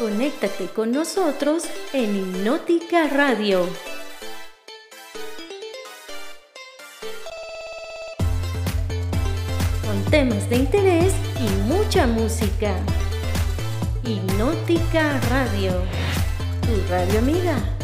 Conéctate con nosotros en Hipnótica Radio. Con temas de interés y mucha música. Hipnótica Radio. Tu radio amiga.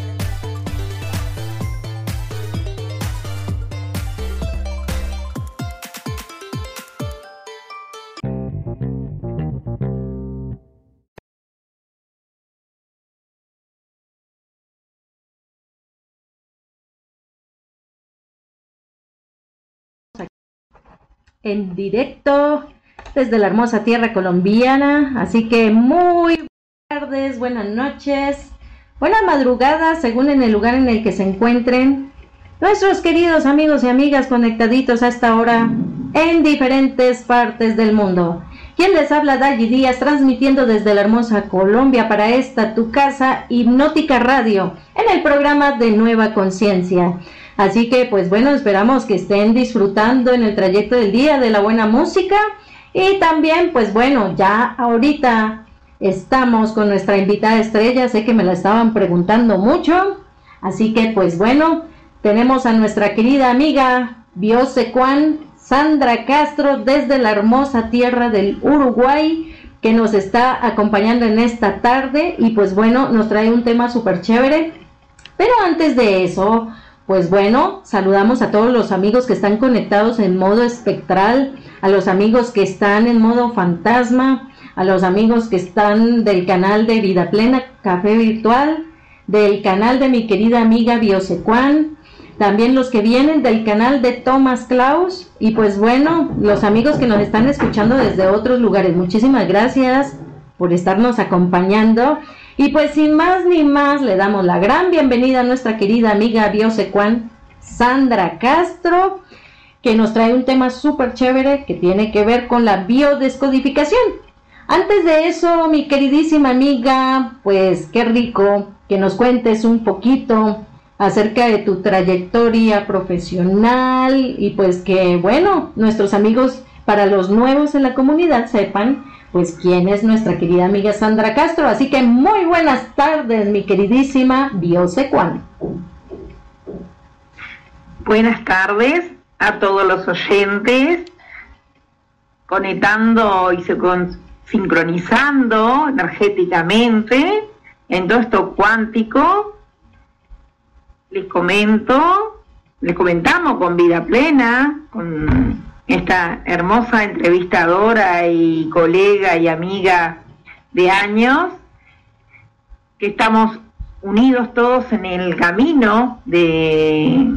En directo desde la hermosa tierra colombiana. Así que muy buenas tardes, buenas noches, buenas madrugadas, según en el lugar en el que se encuentren. Nuestros queridos amigos y amigas conectaditos a esta hora en diferentes partes del mundo. Quien les habla, Dalli Díaz, transmitiendo desde la hermosa Colombia para esta tu casa, Hipnótica Radio, en el programa de Nueva Conciencia. Así que, pues bueno, esperamos que estén disfrutando en el trayecto del día de la buena música. Y también, pues bueno, ya ahorita estamos con nuestra invitada estrella. Sé que me la estaban preguntando mucho. Así que, pues bueno, tenemos a nuestra querida amiga Biosecuan Sandra Castro desde la hermosa tierra del Uruguay que nos está acompañando en esta tarde y pues bueno, nos trae un tema súper chévere. Pero antes de eso, pues bueno, saludamos a todos los amigos que están conectados en modo espectral, a los amigos que están en modo fantasma, a los amigos que están del canal de Vida Plena Café Virtual, del canal de mi querida amiga Biosecuan, también los que vienen del canal de Thomas Klaus y pues bueno, los amigos que nos están escuchando desde otros lugares. Muchísimas gracias por estarnos acompañando y pues sin más ni más, le damos la gran bienvenida a nuestra querida amiga biosecuan Sandra Castro, que nos trae un tema súper chévere que tiene que ver con la biodescodificación. Antes de eso, mi queridísima amiga, pues qué rico que nos cuentes un poquito acerca de tu trayectoria profesional y pues que, bueno, nuestros amigos, para los nuevos en la comunidad, sepan pues quién es nuestra querida amiga Sandra Castro. Así que muy buenas tardes, mi queridísima Biosecuan. Buenas tardes a todos los oyentes, conectando y sincronizando energéticamente en todo esto cuántico. Les comento, les comentamos con vida plena, con esta hermosa entrevistadora y colega y amiga de años, que estamos unidos todos en el camino de,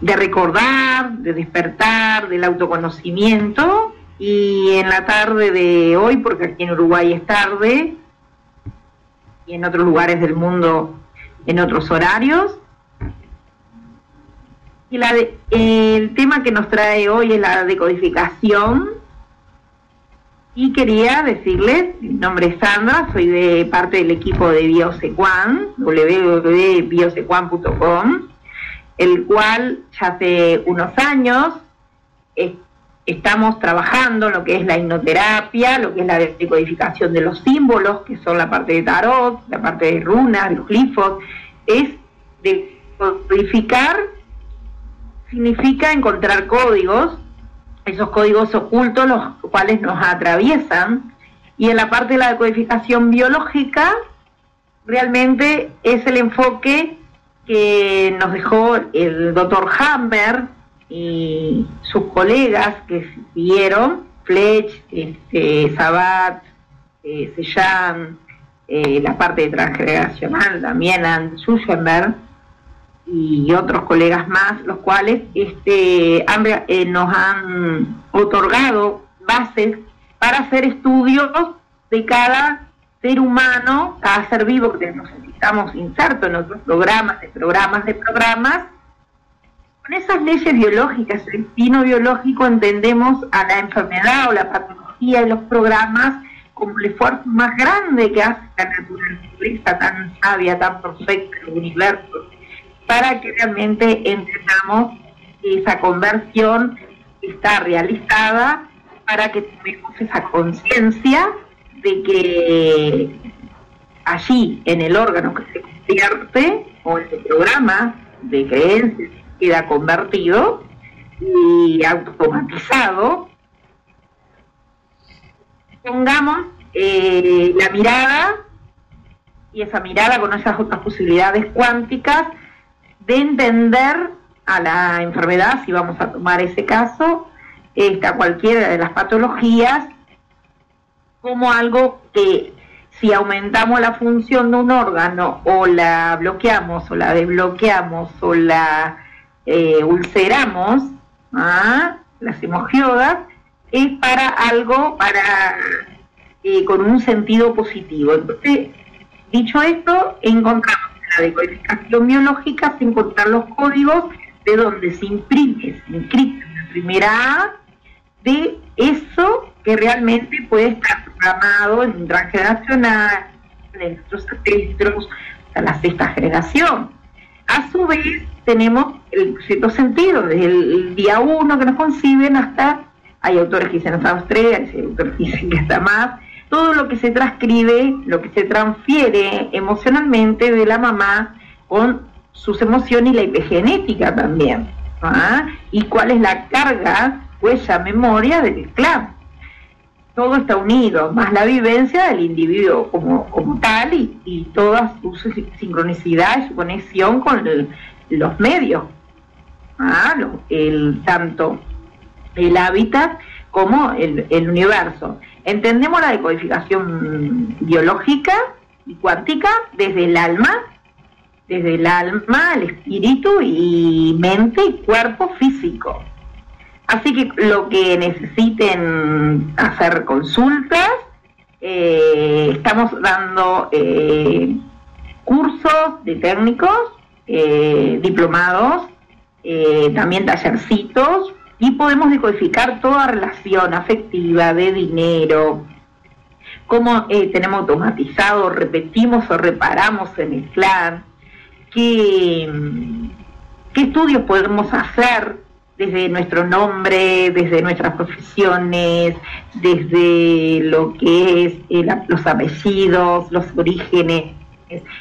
de recordar, de despertar, del autoconocimiento. Y en la tarde de hoy, porque aquí en Uruguay es tarde, y en otros lugares del mundo en otros horarios, y la el tema que nos trae hoy es la decodificación. Y quería decirles, mi nombre es Sandra, soy de parte del equipo de Biosecuan, www.biosecuan.com, el cual ya hace unos años estamos trabajando lo que es la hipnoterapia, lo que es la decodificación de los símbolos, que son la parte de tarot, la parte de runas, los glifos, es decodificar significa encontrar códigos, esos códigos ocultos los cuales nos atraviesan, y en la parte de la decodificación biológica realmente es el enfoque que nos dejó el doctor Hammer y sus colegas que siguieron, Fletch, este, Sabat, eh, eh, la parte transgeneracional también, Ann y otros colegas más, los cuales este, eh, nos han otorgado bases para hacer estudios de cada ser humano, cada ser vivo que necesitamos inserto en otros programas, de programas, de programas. Con esas leyes biológicas, el destino biológico, entendemos a la enfermedad o la patología de los programas como el esfuerzo más grande que hace la naturaleza tan sabia, tan perfecta, el universo para que realmente entendamos esa conversión está realizada para que tengamos esa conciencia de que allí en el órgano que se convierte o en el programa de creencias queda convertido y automatizado, pongamos eh, la mirada y esa mirada con esas otras posibilidades cuánticas de entender a la enfermedad, si vamos a tomar ese caso, esta, cualquiera de las patologías, como algo que si aumentamos la función de un órgano o la bloqueamos o la desbloqueamos o la eh, ulceramos, ¿ah? las hemogiodas, es para algo, para eh, con un sentido positivo. Entonces, dicho esto, encontramos en la decodificación biológica, se encontrar los códigos de donde se imprime, se encripta la primera A de eso que realmente puede estar programado en un transgeneracional, en nuestros ancestros, a la sexta generación. A su vez, tenemos el cierto sentido, desde el, día uno que nos conciben hasta, hay autores que dicen hasta los tres, hay autores que dicen que hasta más, todo lo que se transcribe, lo que se transfiere emocionalmente de la mamá con sus emociones y la epigenética también. ¿ah? Y cuál es la carga, huella, memoria del clan. Todo está unido, más la vivencia del individuo como, como tal y, y toda su sincronicidad y su conexión con los medios. ¿ah? el, tanto el hábitat como el, el universo. Entendemos la decodificación biológica y cuántica desde el alma desde el alma, el espíritu y mente y cuerpo físico. Así que lo que necesiten hacer consultas, eh, estamos dando eh, cursos de técnicos, eh, diplomados, también tallercitos y podemos decodificar toda relación afectiva, de dinero, cómo tenemos automatizado, repetimos o reparamos en el clan, qué, estudios podemos hacer desde nuestro nombre, desde nuestras profesiones, desde lo que es los apellidos, los orígenes,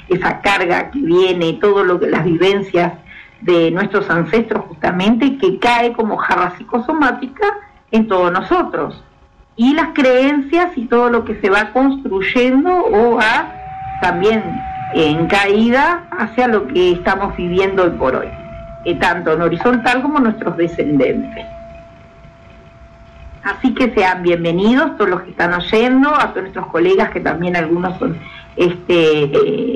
esa carga que viene, todo lo que las vivencias de nuestros ancestros justamente que cae como jarra psicosomática en todos nosotros. Y las creencias y todo lo que se va construyendo o va también en caída hacia lo que estamos viviendo hoy por hoy, eh, tanto en horizontal como nuestros descendentes. Así que sean bienvenidos todos los que están oyendo, a todos nuestros colegas que también algunos son este,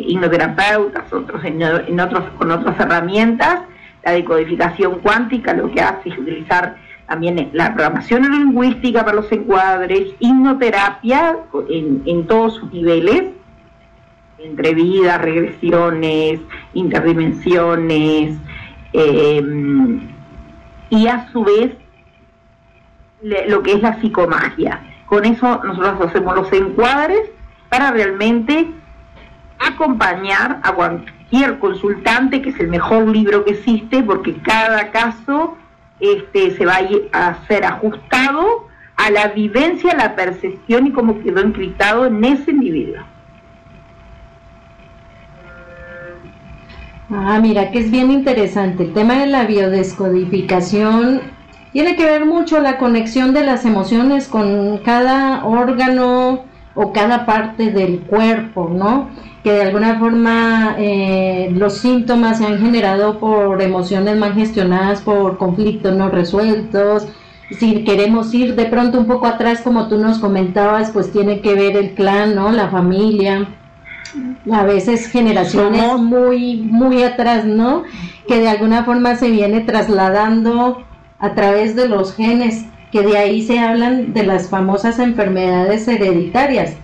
hipnoterapeutas, otros en, otros con otras herramientas. La decodificación cuántica lo que hace es utilizar también la programación lingüística para los encuadres, hipnoterapia en, en todos sus niveles, entre vidas, regresiones, interdimensiones, em, y a su vez lo que es la psicomagia. Con eso nosotros hacemos los encuadres para realmente acompañar a cualquier consultante, que es el mejor libro que existe, porque cada caso este, se va a ser ajustado a la vivencia, a la percepción y cómo quedó encriptado en ese individuo. Ah, mira que es bien interesante. El tema de la biodescodificación tiene que ver mucho la conexión de las emociones con cada órgano o cada parte del cuerpo, ¿no? Que de alguna forma eh, los síntomas se han generado por emociones mal gestionadas, por conflictos no resueltos. Si queremos ir de pronto un poco atrás, como tú nos comentabas, pues tiene que ver el clan, ¿no? La familia a veces generaciones muy, muy atrás, ¿no? Que de alguna forma se viene trasladando a través de los genes, que de ahí se hablan de las famosas enfermedades hereditarias.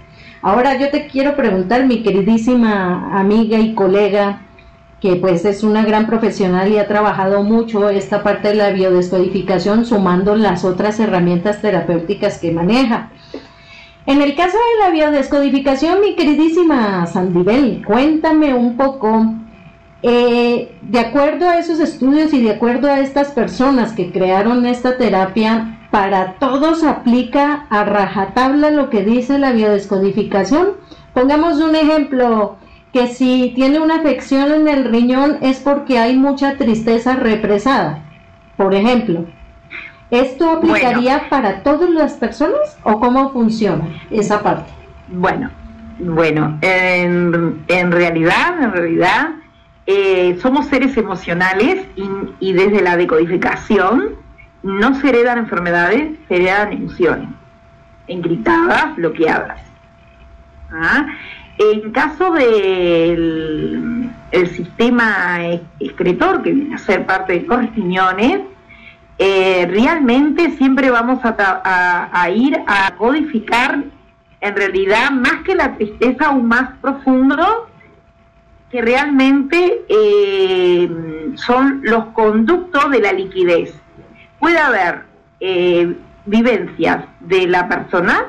Ahora yo te quiero preguntar, mi queridísima amiga y colega, que pues es una gran profesional y ha trabajado mucho esta parte de la biodescodificación sumando las otras herramientas terapéuticas que maneja. En el caso de la biodescodificación, mi queridísima Sandibel, cuéntame un poco, eh, de acuerdo a esos estudios y de acuerdo a estas personas que crearon esta terapia, ¿para todos aplica a rajatabla lo que dice la biodescodificación? pongamos un ejemplo, que si tiene una afección en el riñón es porque hay mucha tristeza represada, por ejemplo. ¿Esto aplicaría para todas las personas o cómo funciona esa parte? Bueno, bueno, en, en realidad, en realidad, eh, somos seres emocionales y, desde la decodificación no se heredan enfermedades, se heredan emociones, encriptadas, bloqueadas. ¿Ah? En caso del el sistema excretor, que viene a ser parte de los eh, realmente siempre vamos a, ir a codificar en realidad más que la tristeza aún más profundo que realmente eh, son los conductos de la liquidez. Puede haber eh, vivencias de la persona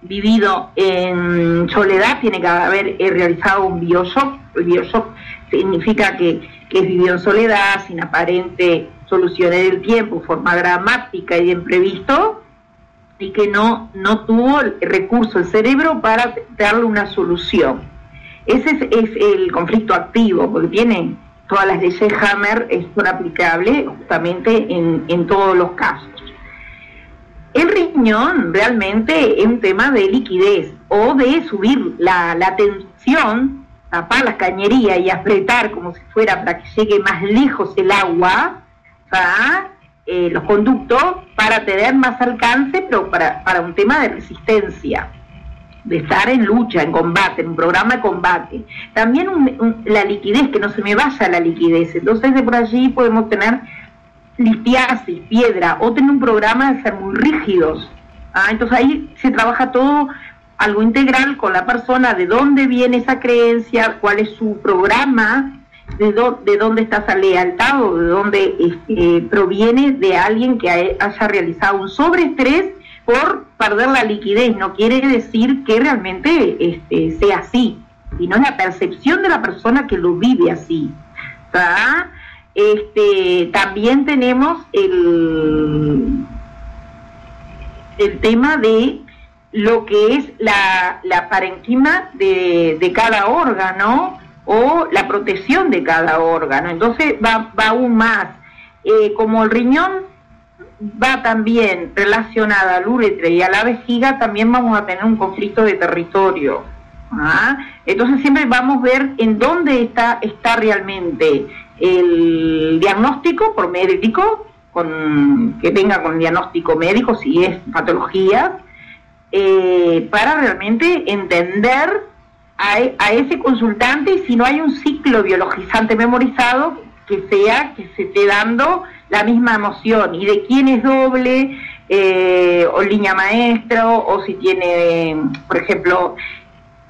vivido en soledad, tiene que haber realizado un bioshock. El bioshock significa que, que es vivido en soledad, sin aparente soluciones del tiempo, forma dramática y imprevisto, y que no, no tuvo el recurso, el cerebro, para darle una solución. Ese es, el conflicto activo, porque tiene todas las leyes Hammer, son aplicables justamente en, en todos los casos. El riñón realmente es un tema de liquidez o de subir la, la tensión, tapar las cañerías y apretar como si fuera para que llegue más lejos el agua, eh, los conductos para tener más alcance, pero para, para un tema de resistencia, de estar en lucha, en combate, en un programa de combate. También la liquidez, que no se me vaya la liquidez. Entonces de por allí podemos tener litiasis, piedra, o tener un programa de ser muy rígidos. ¿ah? Entonces ahí se trabaja todo algo integral con la persona, de dónde viene esa creencia, cuál es su programa de, de dónde está esa lealtad o de dónde este, proviene de alguien que haya realizado un sobreestrés por perder la liquidez. No quiere decir que realmente este, sea así, sino la percepción de la persona que lo vive así. Este, también tenemos el, el tema de lo que es la, la parenquima de, de cada órgano, o la protección de cada órgano. Entonces va, va aún más. Eh, como el riñón va también relacionada al uretre y a la vejiga, también vamos a tener un conflicto de territorio. ¿ah? Entonces siempre vamos a ver en dónde está, está realmente el diagnóstico por médico, con, que venga con diagnóstico médico si es patología, eh, para realmente entender a, ese consultante y si no hay un ciclo biologizante memorizado que sea que se esté dando la misma emoción y de quién es doble eh, o línea maestra o si tiene, por ejemplo,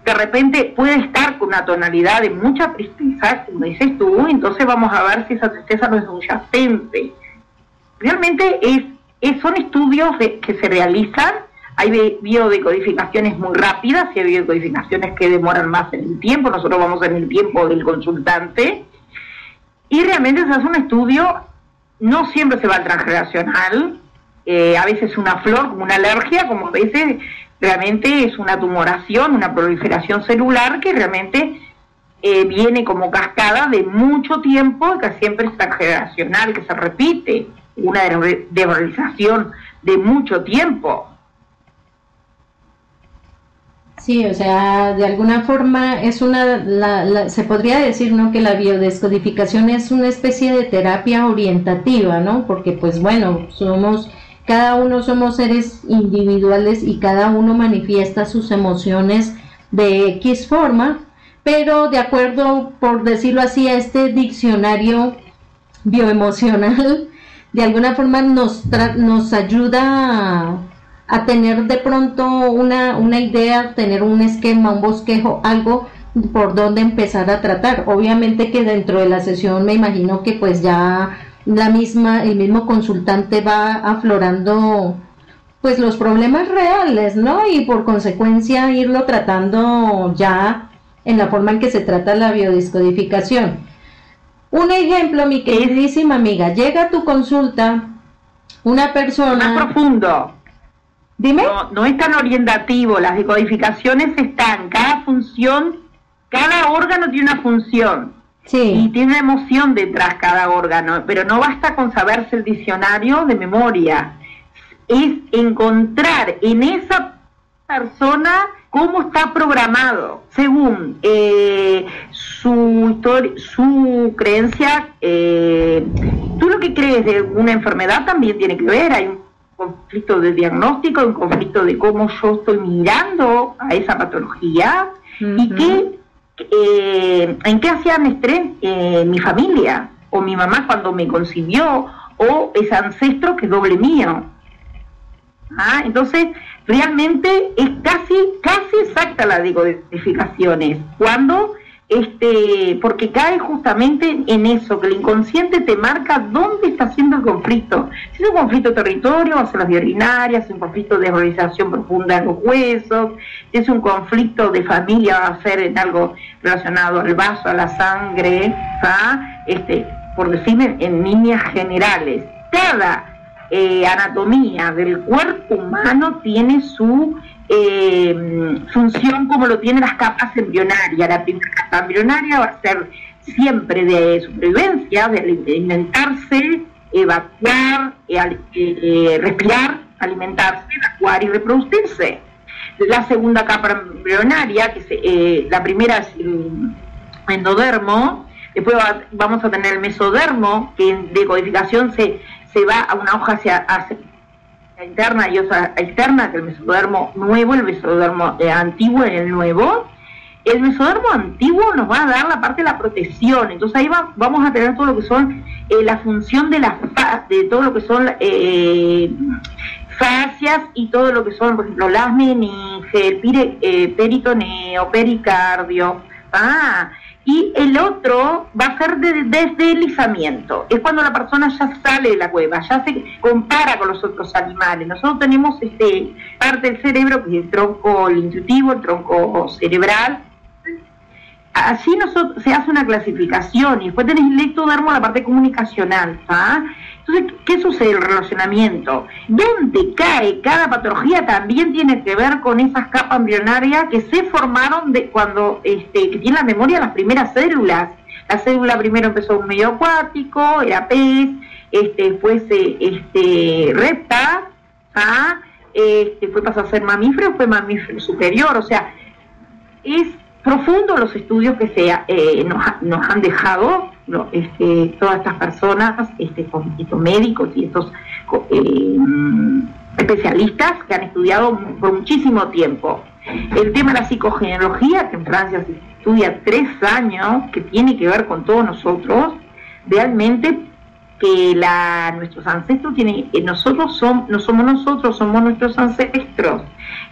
de repente puede estar con una tonalidad de mucha tristeza, como dices tú, entonces vamos a ver si esa tristeza no es subyacente. Realmente es, son estudios que se realizan hay biodecodificaciones muy rápidas y hay biodecodificaciones que demoran más en el tiempo. Nosotros vamos en el tiempo del consultante. Y realmente se hace un estudio, no siempre se va al transgeneracional, eh, a veces una flor, como una alergia, como a veces realmente es una tumoración, una proliferación celular que realmente eh, viene como cascada de mucho tiempo, que siempre es transgeneracional, que se repite, una devalorización de mucho tiempo. Sí, o sea, de alguna forma es una, se podría decir, ¿no? Que la biodescodificación es una especie de terapia orientativa, ¿no? Porque, pues bueno, somos, cada uno somos seres individuales y cada uno manifiesta sus emociones de X forma, pero de acuerdo, por decirlo así, a este diccionario bioemocional, de alguna forma nos, nos ayuda a a tener de pronto una, una idea, tener un esquema, un bosquejo, algo por donde empezar a tratar. Obviamente que dentro de la sesión me imagino que pues ya la misma, el mismo consultante va aflorando pues los problemas reales, ¿no? Y por consecuencia irlo tratando ya en la forma en que se trata la biodiscodificación. Un ejemplo, mi queridísima amiga, llega a tu consulta una persona... Más profundo Dime. No, no es tan orientativo, las decodificaciones están, cada función, cada órgano tiene una función. Sí. Y tiene una emoción detrás cada órgano, pero no basta con saberse el diccionario de memoria. Es encontrar en esa persona cómo está programado según eh, su historia, su creencia. Eh, tú lo que crees de una enfermedad también tiene que ver. Hay un conflicto de diagnóstico, un conflicto de cómo yo estoy mirando a esa patología y qué, eh, en qué hacían estrés mi familia o mi mamá cuando me concibió o ese ancestro que es doble mío. Ah, entonces, realmente es casi, casi exacta la decodificaciones. Cuando, este, porque cae justamente en eso, que el inconsciente te marca dónde está haciendo el conflicto. Si es un conflicto de territorio, va a ser las urinarias, si es un conflicto de organización profunda en los huesos, si es un conflicto de familia, va a ser en algo relacionado al vaso, a la sangre, este, por decirme en líneas generales. Cada eh, anatomía del cuerpo humano tiene su eh, función como lo tienen las capas embrionarias. La primera capa embrionaria va a ser siempre de supervivencia, de alimentarse, evacuar, eh, respirar, alimentarse, evacuar y reproducirse. La segunda capa embrionaria, que la primera es el endodermo, después vamos a tener el mesodermo, que en decodificación se se va a una hoja hacia, hacia interna y otra externa, que el mesodermo nuevo, el mesodermo eh, antiguo y el nuevo. El mesodermo antiguo nos va a dar la parte de la protección, entonces ahí vamos a tener todo lo que son eh, la función de la de todo lo que son eh, fascias y todo lo que son, por ejemplo, las meninges, eh, peritoneo, pericardio. Ah, y el otro va a ser de deslizamiento. Es cuando la persona ya sale de la cueva, ya se compara con los otros animales. Nosotros tenemos este parte del cerebro que es el tronco intuitivo, el tronco cerebral. Así nosotros, se hace una clasificación y después tenés el ectodermo, la parte comunicacional. ¿ah? Entonces, ¿qué sucede el relacionamiento? ¿Dónde cae cada patología? También tiene que ver con esas capas embrionarias que se formaron de cuando, este, que tienen la memoria las primeras células. La célula primero empezó un medio acuático, era pez, este, después este, repta, ¿ah? este, fue pasó a ser mamífero, fue mamífero superior, o sea, es profundo los estudios que se, eh, nos han dejado este, todas estas personas, este, estos médicos y estos eh, especialistas que han estudiado por muchísimo tiempo. El tema de la psicogenealogía, que en Francia se estudia tres años, que tiene que ver con todos nosotros, realmente que la, nuestros ancestros tienen, nosotros son, no somos nosotros, somos nuestros ancestros.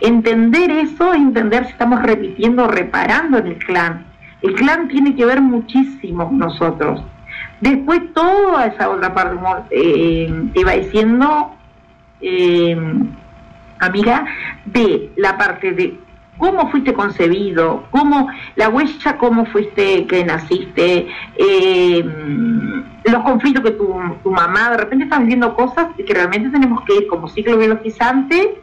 Entender eso es entender si estamos repitiendo reparando en el clan el clan tiene que ver muchísimo con nosotros. Después toda esa otra parte eh, iba diciendo, eh, amiga, de la parte de cómo fuiste concebido, cómo la huella, cómo fuiste que naciste, eh, los conflictos que tu, tu, mamá, de repente estás viviendo cosas que realmente tenemos que ir como ciclo biologizante,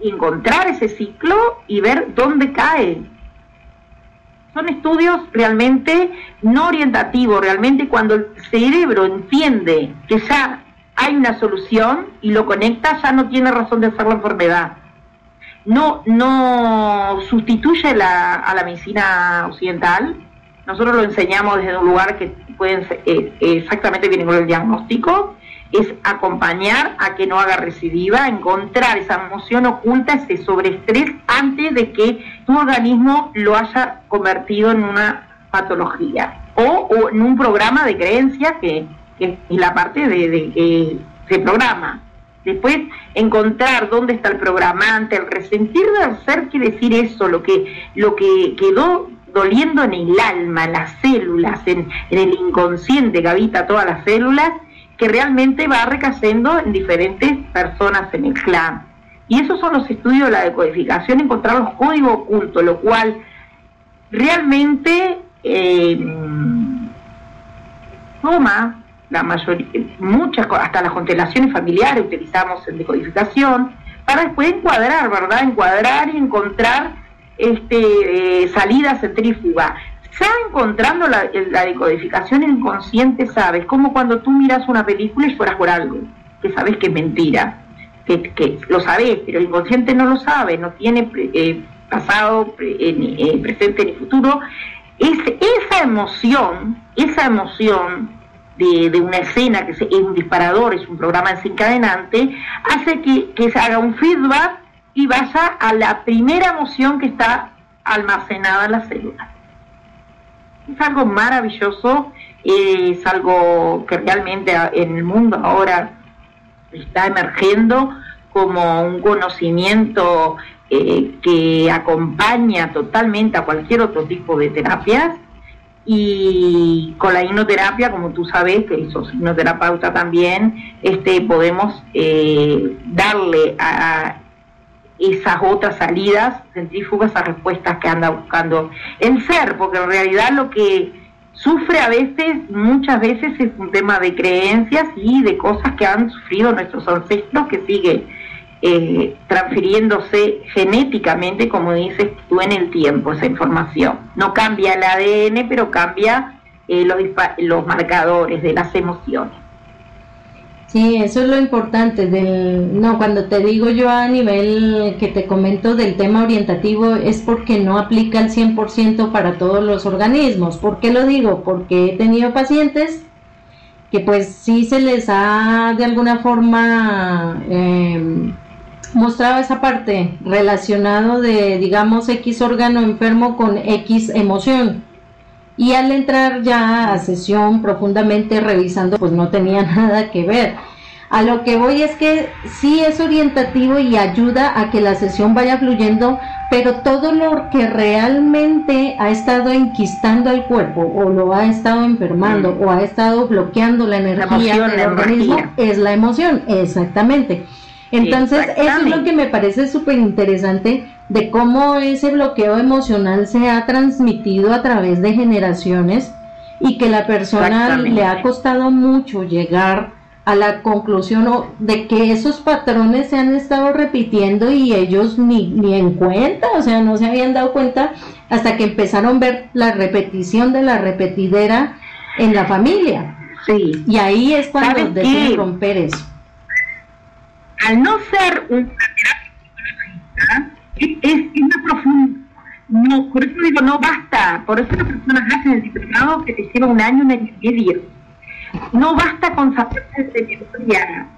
encontrar ese ciclo y ver dónde cae son estudios realmente no orientativos, realmente cuando el cerebro entiende que ya hay una solución y lo conecta, ya no tiene razón de ser la enfermedad. No, no sustituye la, a la medicina occidental. Nosotros lo enseñamos desde un lugar que pueden eh, exactamente viene con el diagnóstico, es acompañar a que no haga recidiva, encontrar esa emoción oculta, ese sobreestrés antes de que tu organismo lo haya convertido en una patología o, en un programa de creencia que, es la parte de, que se programa. Después, encontrar dónde está el programante, el resentir del ser quiere decir eso, lo que, lo que quedó doliendo en el alma, en las células, en el inconsciente que habita todas las células, que realmente va recayendo en diferentes personas en el clan. Y esos son los estudios de la decodificación, encontrar los códigos ocultos, lo cual realmente eh, toma la mayoría, muchas, hasta las constelaciones familiares utilizamos en decodificación, para después encuadrar, ¿verdad? Encuadrar y encontrar este, eh, salida centrífuga. Ya encontrando la, decodificación inconsciente, sabes, como cuando tú miras una película y fueras por algo, que sabes que es mentira, que, que lo sabes, pero el inconsciente no lo sabe, no tiene eh, pasado, eh, presente ni futuro. Es, esa emoción, esa emoción de, una escena que es un disparador, es un programa desencadenante, hace que, se haga un feedback y vaya a la primera emoción que está almacenada en la célula. Es algo maravilloso, es algo que realmente en el mundo ahora está emergiendo como un conocimiento eh, que acompaña totalmente a cualquier otro tipo de terapias. Y con la hipnoterapia, como tú sabes, que sos hipnoterapeuta también, este, podemos eh, darle a esas otras salidas centrífugas, a respuestas que anda buscando el ser, porque en realidad lo que sufre a veces, muchas veces es un tema de creencias y de cosas que han sufrido nuestros ancestros que sigue eh, transfiriéndose genéticamente, como dices tú, en el tiempo, esa información. No cambia el ADN, pero cambia eh, los, los marcadores de las emociones. Sí, eso es lo importante del no cuando te digo yo a nivel que te comento del tema orientativo es porque no aplica al 100% para todos los organismos. ¿Por qué lo digo? Porque he tenido pacientes que pues sí se les ha de alguna forma eh, mostraba esa parte relacionado de, digamos, X órgano enfermo con X emoción. Y al entrar ya a sesión profundamente revisando, pues no tenía nada que ver. A lo que voy es que sí es orientativo y ayuda a que la sesión vaya fluyendo, pero todo lo que realmente ha estado enquistando el cuerpo o lo ha estado enfermando mm. o ha estado bloqueando la energía del organismo es la emoción, exactamente. Entonces, eso es lo que me parece súper interesante de cómo ese bloqueo emocional se ha transmitido a través de generaciones y que la persona le ha costado mucho llegar a la conclusión de que esos patrones se han estado repitiendo y ellos ni, ni en cuenta, o sea, no se habían dado cuenta hasta que empezaron a ver la repetición de la repetidera en la familia. Sí. Y ahí es cuando deben romper eso al no ser una terapia psicológica, es, más profundo. No, por eso digo, no basta. Por eso las personas hacen el diplomado que te lleva un año, un año y medio. No basta con saber de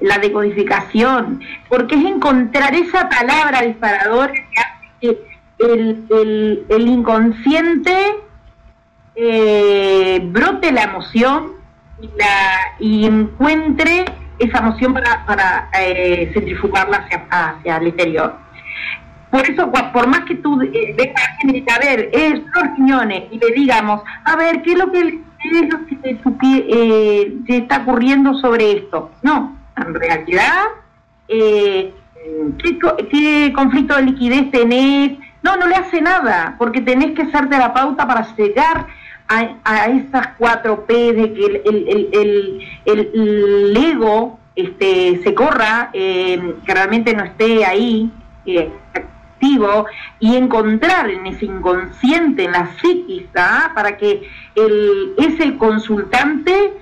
la decodificación, porque es encontrar esa palabra disparadora que hace que el inconsciente eh, brote la emoción y, la, y encuentre esa emoción para, para eh, centrifugarla hacia, hacia el interior. Por eso, por más que tú eh, vengas a ver, es riñones, y le digamos, a ver, ¿qué es lo que, es lo que te, eh, te está ocurriendo sobre esto? No, en realidad, eh, ¿qué, ¿qué, conflicto de liquidez tenés? No, no le hace nada, porque tenés que ser terapeuta para llegar a, esas cuatro P de que el, el, ego este, se corra, eh, que realmente no esté ahí eh, activo y encontrar en ese inconsciente, en la psiquis, ¿ah? para que el, ese consultante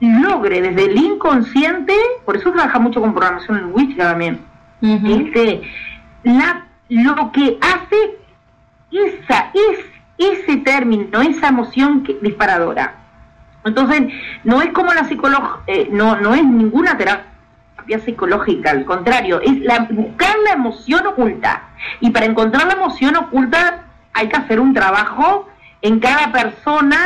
logre desde el inconsciente, por eso trabaja mucho con programación lingüística también, este, la, lo que hace esa es ese término, esa emoción que, disparadora. Entonces, no es como la psicología, eh, no, no es ninguna terapia psicológica, al contrario, es la, buscar la emoción oculta. Y para encontrar la emoción oculta hay que hacer un trabajo en cada persona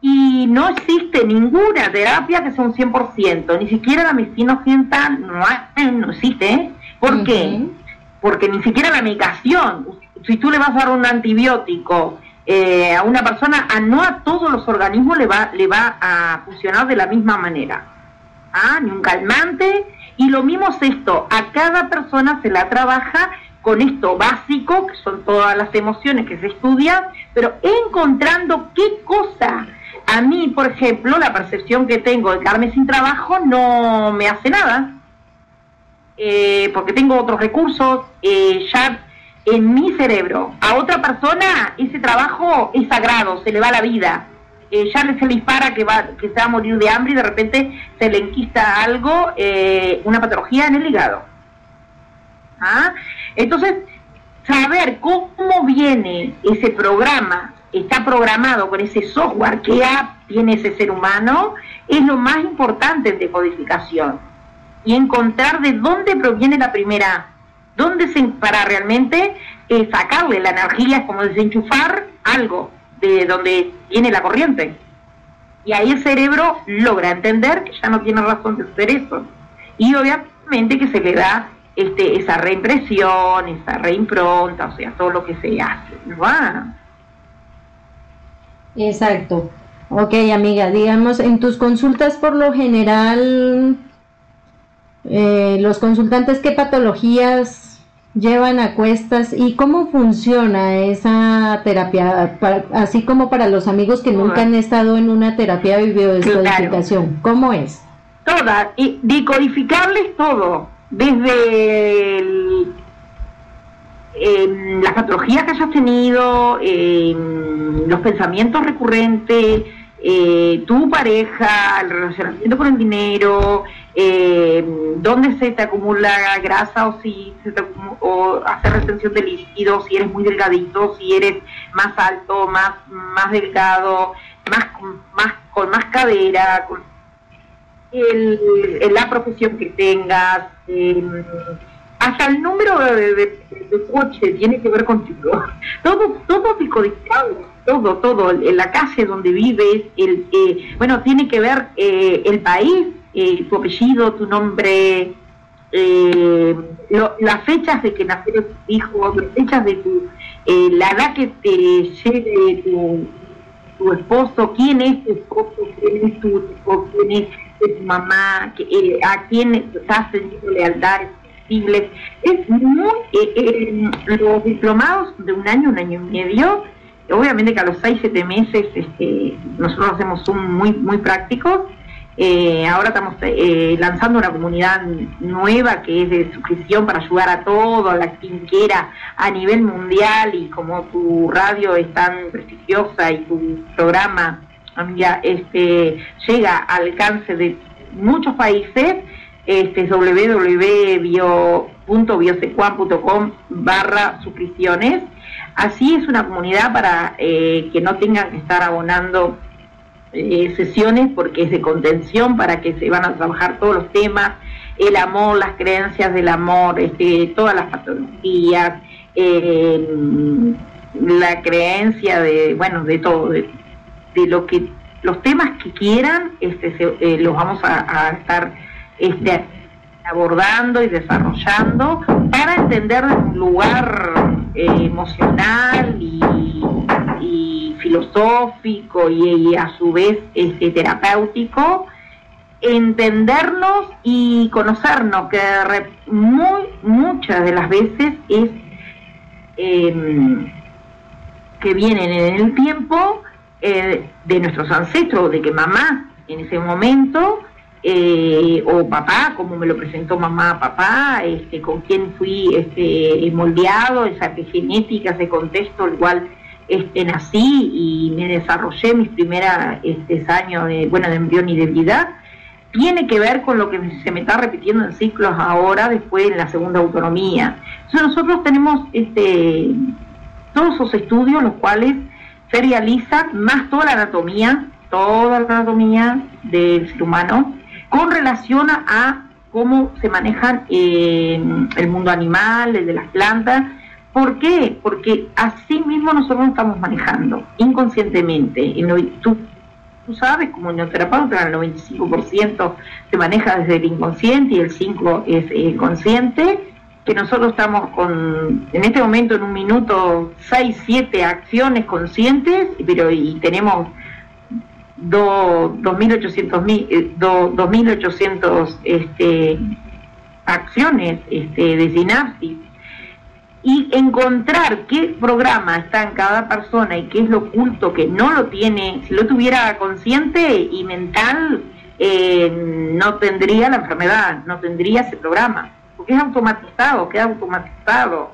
y no existe ninguna terapia que sea un 100%, ni siquiera la medicina occidental no, no existe. ¿Por qué? Porque ni siquiera la medicación, si tú le vas a dar un antibiótico eh, a una persona, a no a todos los organismos le va, le va a funcionar de la misma manera. ¿Ah? Ni un calmante. Y lo mismo es esto, a cada persona se la trabaja con esto básico, que son todas las emociones que se estudian, pero encontrando qué cosa a mí, por ejemplo, la percepción que tengo de quedarme sin trabajo no me hace nada, eh, porque tengo otros recursos eh, ya en mi cerebro. A otra persona ese trabajo es sagrado, se le va la vida. Eh, ya se le dispara que, va, que se va a morir de hambre y de repente se le enquista algo, una patología en el hígado. ¿Ah? Entonces, saber cómo viene ese programa está programado con ese software, que tiene ese ser humano, es lo más importante en decodificación. Y encontrar de dónde proviene la primera dónde se, para realmente eh, sacarle la energía, es como desenchufar algo de donde viene la corriente. Y ahí el cerebro logra entender que ya no tiene razón de hacer eso. Y obviamente que se le da este, esa reimpresión, esa reimpronta, o sea, todo lo que se hace. ¿no? Exacto. Ok, amiga, digamos, en tus consultas por lo general, eh, los consultantes, ¿qué patologías llevan a cuestas y cómo funciona esa terapia? así como para los amigos que nunca han estado en una terapia de biodescodificación, ¿cómo es? Toda, y decodificarles todo, desde el las patologías que hayas tenido, los pensamientos recurrentes, eh, tu pareja, el relacionamiento con el dinero, eh, dónde se te acumula grasa o si se te o hace retención de líquidos, si eres muy delgadito, si eres más alto, más más delgado, más más con más cadera, con el, la profesión que tengas. Eh, hasta el número de, coche tiene que ver contigo. Todo, todo picodictado, todo, todo, la calle donde vives, el, eh, bueno, tiene que ver eh, el país, eh, tu apellido, tu nombre, las fechas de que nacieron tus hijos, las fechas de tu, la edad que te llegue tu, tu esposo, quién es tu esposo, quién es tu, quién es tu mamá, a quién estás teniendo lealtad es muy, eh, eh, los diplomados de un año, un año y medio, obviamente que a los 6, 7 meses este, nosotros hacemos un muy, muy prácticos. Eh, ahora estamos lanzando una comunidad nueva que es de suscripción para ayudar a todo, a la quinquera a nivel mundial y como tu radio es tan prestigiosa y tu programa ya, este, llega al alcance de muchos países, este, www.biosecuan.com barra suscripciones. Así es una comunidad para eh, que no tengan que estar abonando eh, sesiones porque es de contención para que se van a trabajar todos los temas, el amor, las creencias del amor, este, todas las patologías, eh, la creencia de, bueno, de todo, de, lo que los temas que quieran, este, los vamos a estar este, abordando y desarrollando para entender un lugar eh, emocional y, filosófico y, a su vez este, terapéutico, entendernos y conocernos, que muy, muchas de las veces es em, que vienen en el tiempo eh, de nuestros ancestros, de que mamá en ese momento eh, o papá, como me lo presentó mamá, papá, este, con quien fui este, moldeado, esa genética, ese contexto, el cual este, nací y me desarrollé mis primeros este, años de, bueno, de embrión y de vida, tiene que ver con lo que se me está repitiendo en ciclos ahora, después en la segunda autonomía. Entonces nosotros tenemos este, todos esos estudios, los cuales se realizan, más toda la anatomía, toda la anatomía del ser humano, con relación a cómo se manejan el mundo animal, el de las plantas. ¿Por qué? Porque así mismo nosotros estamos manejando inconscientemente. Y tú, tú sabes, como neoterapeuta, el 95% se maneja desde el inconsciente y el 5% es eh, consciente que nosotros estamos con, en este momento en un minuto, 6, 7 acciones conscientes, pero y tenemos 2.800 eh, este, acciones este, de sinapsis. y encontrar qué programa está en cada persona y qué es lo oculto que no lo tiene, si lo tuviera consciente y mental, eh, no tendría la enfermedad, no tendría ese programa, porque es automatizado, queda automatizado.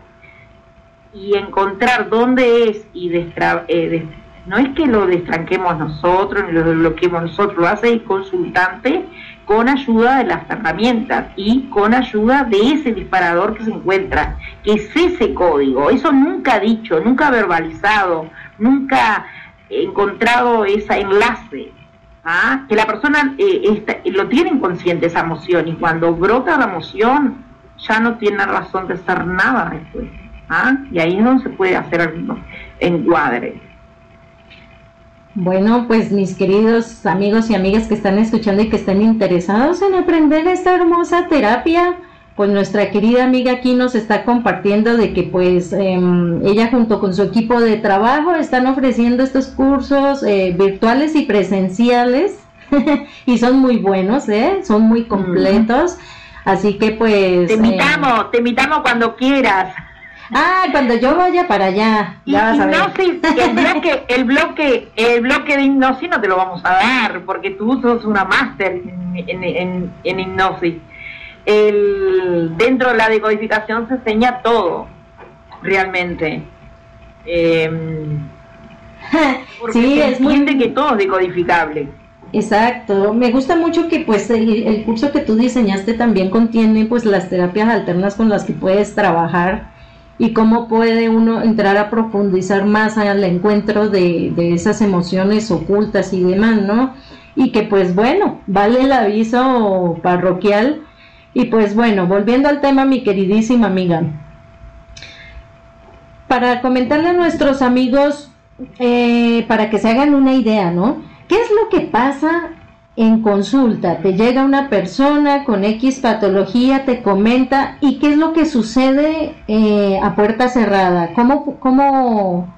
Y encontrar dónde es y eh, no es que lo destranquemos nosotros, ni lo bloqueemos nosotros, lo hace el consultante con ayuda de las herramientas y con ayuda de ese disparador que se encuentra, que es ese código. Eso nunca dicho, nunca verbalizado, nunca encontrado ese enlace. ¿ah? Que la persona eh, lo tiene inconsciente esa emoción y cuando brota la emoción ya no tiene razón de ser nada después. ¿ah? Y ahí no se puede hacer algún encuadre. Bueno, pues mis queridos amigos y amigas que están escuchando y que están interesados en aprender esta hermosa terapia, pues nuestra querida amiga aquí nos está compartiendo de que pues em, ella junto con su equipo de trabajo están ofreciendo estos cursos eh, virtuales y presenciales y son muy buenos, ¿eh? son muy completos. Así que pues... Te invitamos, eh, te invitamos cuando quieras. Ah, cuando yo vaya para allá, ya vas a ver. el bloque, el bloque, el bloque de hipnosis no te lo vamos a dar, porque tú sos una máster en, en, hipnosis. El, dentro de la decodificación se enseña todo, realmente. Eh, sí, es muy... que todo es decodificable. Exacto, me gusta mucho que pues el, el, curso que tú diseñaste también contiene pues las terapias alternas con las que puedes trabajar y cómo puede uno entrar a profundizar más al encuentro de, esas emociones ocultas y demás, ¿no? Y que pues bueno, vale el aviso parroquial. Y pues bueno, volviendo al tema, mi queridísima amiga, para comentarle a nuestros amigos, eh, para que se hagan una idea, ¿no? ¿Qué es lo que pasa en consulta, te llega una persona con X patología, te comenta y qué es lo que sucede eh, a puerta cerrada, cómo, cómo,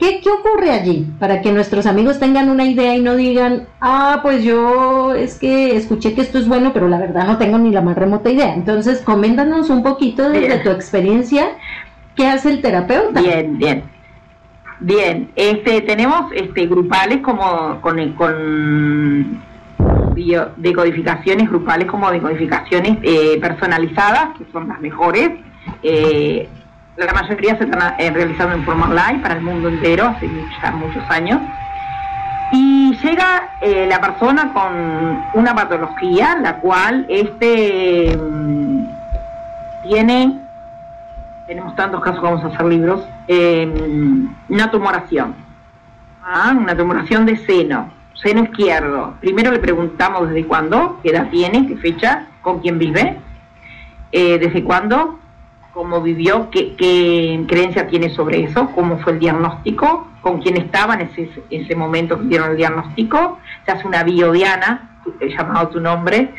qué, qué ocurre allí para que nuestros amigos tengan una idea y no digan, ah, pues yo es que escuché que esto es bueno, pero la verdad no tengo ni la más remota idea. Entonces, coméntanos un poquito desde tu experiencia, ¿qué hace el terapeuta? Bien, bien. Bien, este, tenemos este, grupales como con, con de codificaciones grupales como de codificaciones eh, personalizadas, que son las mejores. Eh, la mayoría se están eh, realizando en forma online para el mundo entero hace ya muchos años. Y llega la persona con una patología, la cual este mm, tiene, tenemos tantos casos vamos a hacer libros, una tumoración, ¿ah? una tumoración de seno seno izquierdo. Primero le preguntamos desde cuándo, qué edad tiene, qué fecha, con quién vive, eh, desde cuándo, cómo vivió, qué, creencia tiene sobre eso, cómo fue el diagnóstico, con quién estaba en ese, momento que dieron el diagnóstico. Se hace una biodiana, he llamado tu nombre,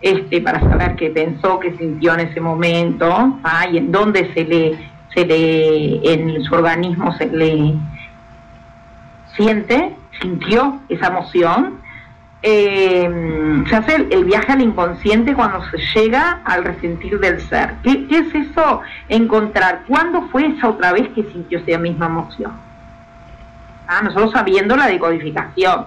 este, para saber qué pensó, qué sintió en ese momento, ah, y en dónde se le, se le, en su organismo se le siente sintió esa emoción. Eh, se hace el, viaje al inconsciente cuando se llega al resentir del ser. ¿Qué, es eso? Encontrar cuándo fue esa otra vez que sintió esa misma emoción. Ah, nosotros sabiendo la decodificación,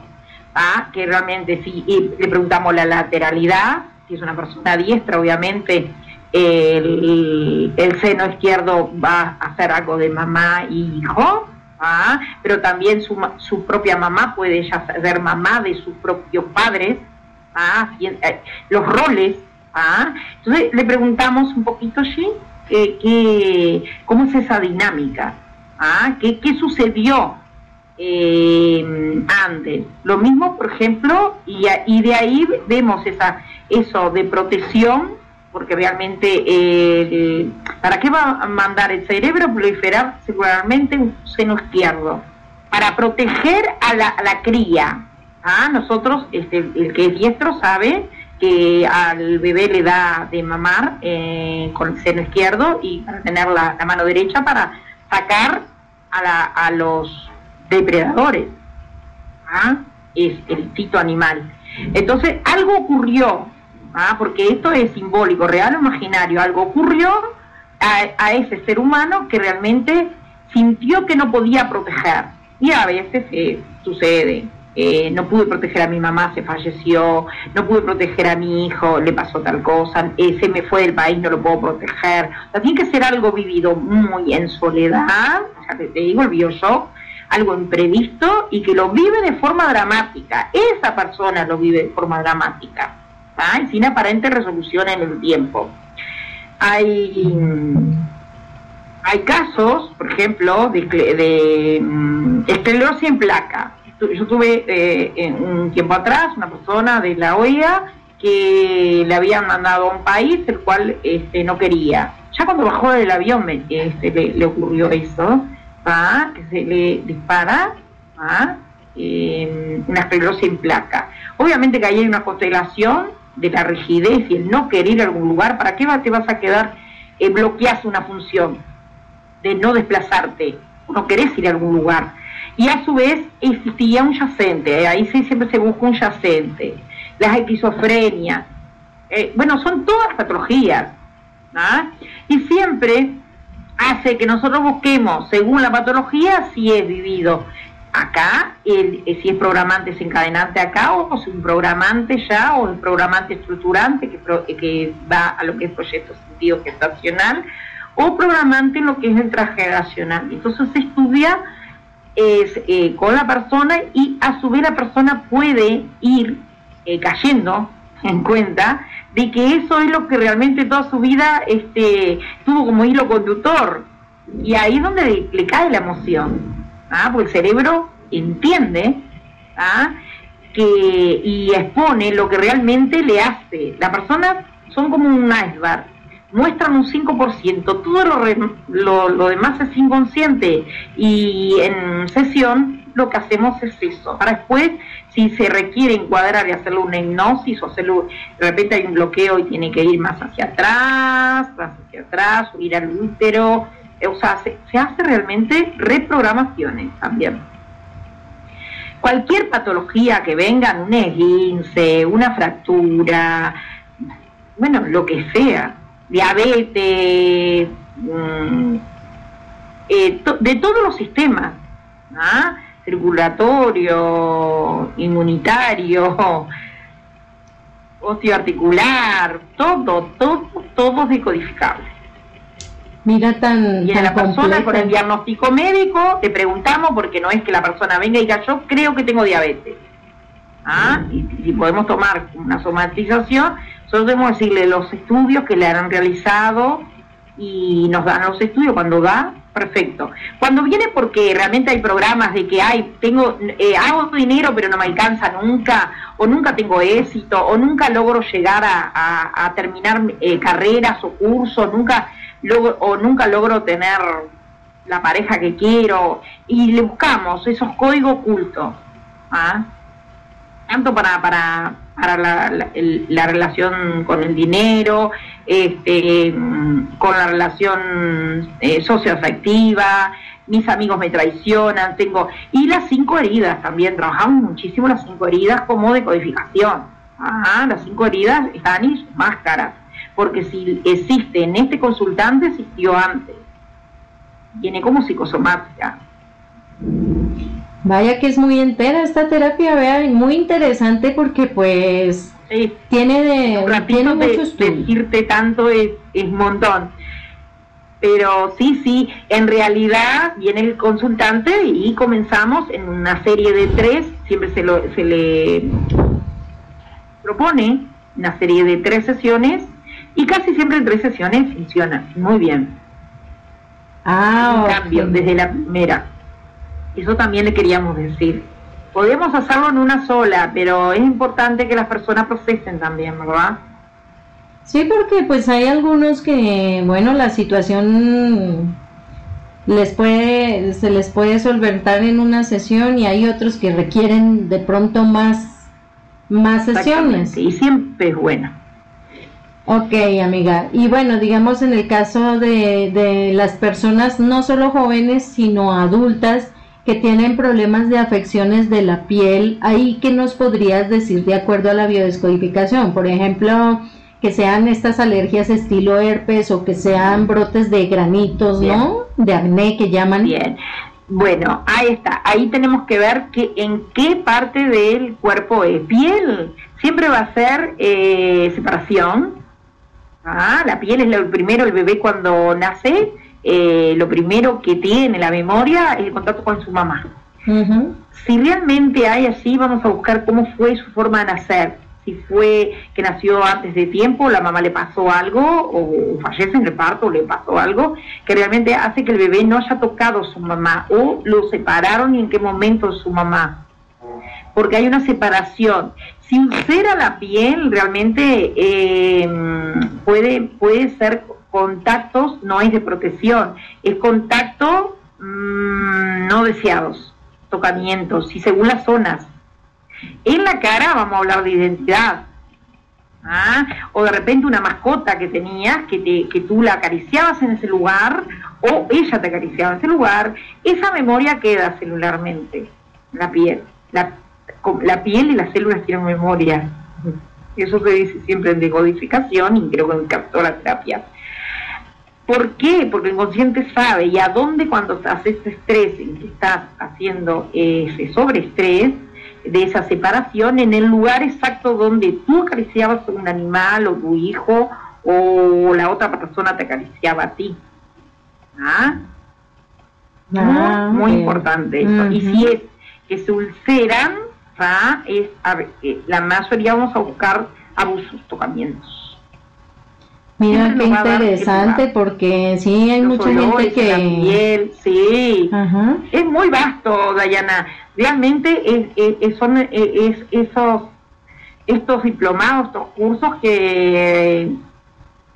ah, que realmente si le preguntamos la lateralidad, si es una persona diestra, obviamente el, el seno izquierdo va a hacer algo de mamá y hijo, ¿ah? pero también su, su, propia mamá puede ella ser mamá de sus propios padres, ¿ah? Eh, los roles. ¿ah? Entonces le preguntamos un poquito allí que, cómo es esa dinámica, ¿ah? ¿Qué, qué sucedió eh, antes. Lo mismo, por ejemplo, y, y, de ahí vemos esa, eso de protección porque realmente eh, ¿para qué va a mandar el cerebro proliferar seguramente un seno izquierdo? Para proteger a la, cría. ¿ah? Nosotros, este, el que es diestro sabe que al bebé le da de mamar eh, con el seno izquierdo y para tener la, mano derecha para sacar a, la, a los depredadores. ¿ah? Es el instinto animal. Entonces, algo ocurrió ¿ah? porque esto es simbólico, real o imaginario, algo ocurrió a, ese ser humano que realmente sintió que no podía proteger. Y a veces eh, sucede. Eh, no pude proteger a mi mamá, se falleció, no pude proteger a mi hijo, le pasó tal cosa, eh, se me fue del país, no lo puedo proteger. O sea, tiene que ser algo vivido muy en soledad, o sea, te, digo el bioshock, algo imprevisto y que lo vive de forma dramática. Esa persona lo vive de forma dramática, ¿ah? sin aparente resolución en el tiempo. Hay, hay casos, por ejemplo, de, de mm, esclerosis en placa. Yo tuve eh, un tiempo atrás una persona de la OEA que le habían mandado a un país el cual este, no quería. Ya cuando bajó del avión me, este, le ocurrió eso que se le dispara una esclerosis en placa. Obviamente que ahí hay una constelación de la rigidez y el no querer a algún lugar. ¿Para qué te vas a quedar eh, bloqueas una función de no desplazarte? No querés ir a algún lugar. Y a su vez existía un yacente, eh, ahí sí siempre se busca un yacente. Las esquizofrenias, eh, bueno, son todas patologías. Y siempre hace que nosotros busquemos, según la patología, si es vivido acá, el, eh, si es programante desencadenante acá, o si un programante ya, o un programante estructurante que, eh, que va a lo que es proyecto sentido gestacional, o programante en lo que es el transgeneracional. Entonces se estudia es, eh, con la persona y a su vez la persona puede ir cayendo en cuenta de que eso es lo que realmente toda su vida este, tuvo como hilo conductor. Y ahí es donde le, cae la emoción, ¿ah? porque el cerebro entiende ¿ah? que, y expone lo que realmente le hace. Las personas son como un iceberg, muestran un 5%, todo lo, lo, lo demás es inconsciente. Y en sesión lo que hacemos es eso. Para después, si se requiere encuadrar y hacerle una hipnosis o hacerlo, de repente hay un bloqueo y tiene que ir más hacia atrás, más hacia atrás, subir al útero, o sea, se, hace realmente reprogramaciones también. Cualquier patología que venga, un esguince, una fractura, bueno, lo que sea, diabetes, mm, eh, de todos los sistemas, ¿ah? circulatorio, inmunitario, osteoarticular, todo, todo, todo es decodificable. Mira tan. Y en la persona con el diagnóstico médico te preguntamos, porque no es que la persona venga y diga yo creo que tengo diabetes. ¿Ah? Y si podemos tomar una somatización, nosotros debemos decirle los estudios que le han realizado y nos dan los estudios. Cuando da, perfecto. Cuando viene porque realmente hay programas de que hay, tengo, eh, hago dinero pero no me alcanza nunca, o nunca tengo éxito, o nunca logro llegar a, terminar eh, carreras o cursos, nunca logro, o nunca logro tener la pareja que quiero, y le buscamos esos códigos ocultos. ¿ah? tanto para, para, para la, relación con el dinero, este, con la relación eh, socioafectiva, mis amigos me traicionan, tengo... Y las cinco heridas también, trabajamos muchísimo las cinco heridas como decodificación. Ah, las cinco heridas están en sus máscaras, porque si existe en este consultante, existió antes. Viene como psicosomática. Vaya que es muy entera esta terapia, vea, muy interesante porque pues tiene de tiene mucho de, decirte tanto es, un montón. Pero sí, sí, en realidad viene el consultante y comenzamos en una serie de tres, siempre se, lo, se le propone una serie de tres sesiones y casi siempre en tres sesiones funciona muy bien. Ah, cambio desde la primera. Eso también le queríamos decir. Podemos hacerlo en una sola, pero es importante que las personas procesen también, ¿verdad? Sí, porque pues hay algunos que, bueno, la situación les puede, se les puede solventar en una sesión y hay otros que requieren de pronto más, más sesiones. Y siempre es bueno. Ok, amiga. Y bueno, digamos en el caso de, de las personas, no solo jóvenes, sino adultas, que tienen problemas de afecciones de la piel, ahí que nos podrías decir de acuerdo a la biodescodificación, por ejemplo, que sean estas alergias estilo herpes o que sean brotes de granitos, ¿no? De acné que llaman. Bien. Bueno, ahí está. Ahí tenemos que ver que en qué parte del cuerpo es. Piel siempre va a ser eh, separación. Ah, la piel es lo primero, el bebé cuando nace, eh, lo primero que tiene la memoria es el contacto con su mamá. Si realmente hay así, vamos a buscar cómo fue su forma de nacer si fue que nació antes de tiempo, la mamá le pasó algo, o fallece en el parto, o le pasó algo, que realmente hace que el bebé no haya tocado a su mamá, o lo separaron y en qué momento su mamá. Porque hay una separación. Si ulcera la piel, realmente eh, puede, puede ser contactos, no es de protección, es contacto mm, no deseados, tocamientos, y según las zonas en la cara vamos a hablar de identidad. ¿ah? O de repente una mascota que tenías, que, te, que tú la acariciabas en ese lugar, o ella te acariciaba en ese lugar, esa memoria queda celularmente, la piel. La, la piel y las células tienen memoria. Eso se dice siempre en decodificación y creo que en terapia. ¿Por qué? Porque el inconsciente sabe y a dónde cuando haces estrés, en que estás haciendo ese sobreestrés, de esa separación en el lugar exacto donde tú acariciabas a un animal o tu hijo o la otra persona te acariciaba a ti. ¿Ah? ah muy, importante eso. Y si es que se ulceran, es eh, la mayoría vamos a buscar abusos, tocamientos. Mira qué interesante porque sí hay mucha gente que sí. Es muy vasto Dayana. Realmente es, son es, esos estos diplomados estos cursos que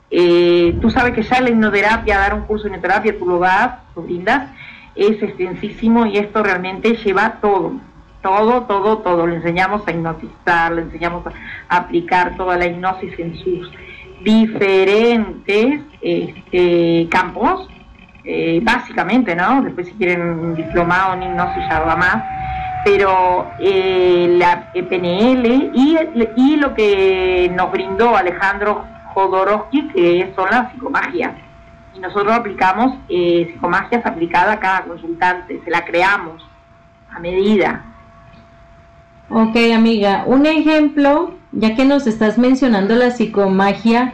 eh, tú sabes que ya la hipnoterapia dar un curso de hipnoterapia tú lo das lo brindas es extensísimo y esto realmente lleva todo todo, todo, todo. Le enseñamos a hipnotizar, le enseñamos a aplicar toda la hipnosis en sus diferentes este, campos, eh, básicamente, ¿no? Después si quieren un diplomado en hipnosis ya va más, pero eh, la PNL y, lo que nos brindó Alejandro Jodorowsky, que son las psicomagias. Y nosotros aplicamos eh, psicomagias aplicada a cada consultante, se la creamos a medida. Ok, amiga, un ejemplo ya que nos estás mencionando la psicomagia,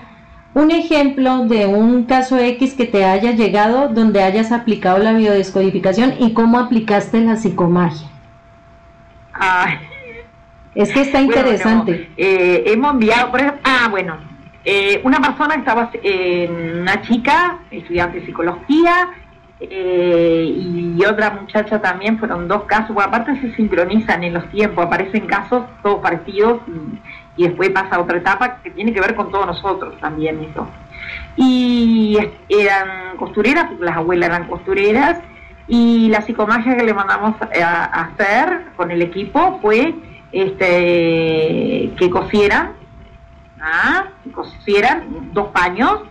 un ejemplo de un caso X que te haya llegado donde hayas aplicado la biodescodificación y cómo aplicaste la psicomagia. es que está interesante. Eh, hemos enviado, por ejemplo, ah, bueno, eh, una persona estaba, eh, una chica, estudiante de psicología, eh, y otra muchacha también, fueron dos casos, aparte se sincronizan en los tiempos, aparecen casos todos parecidos y, después pasa otra etapa que tiene que ver con todos nosotros también eso. Y eran costureras, las abuelas eran costureras, y la psicomagia que le mandamos a, hacer con el equipo fue este que cosieran, ¿ah? cosieran dos paños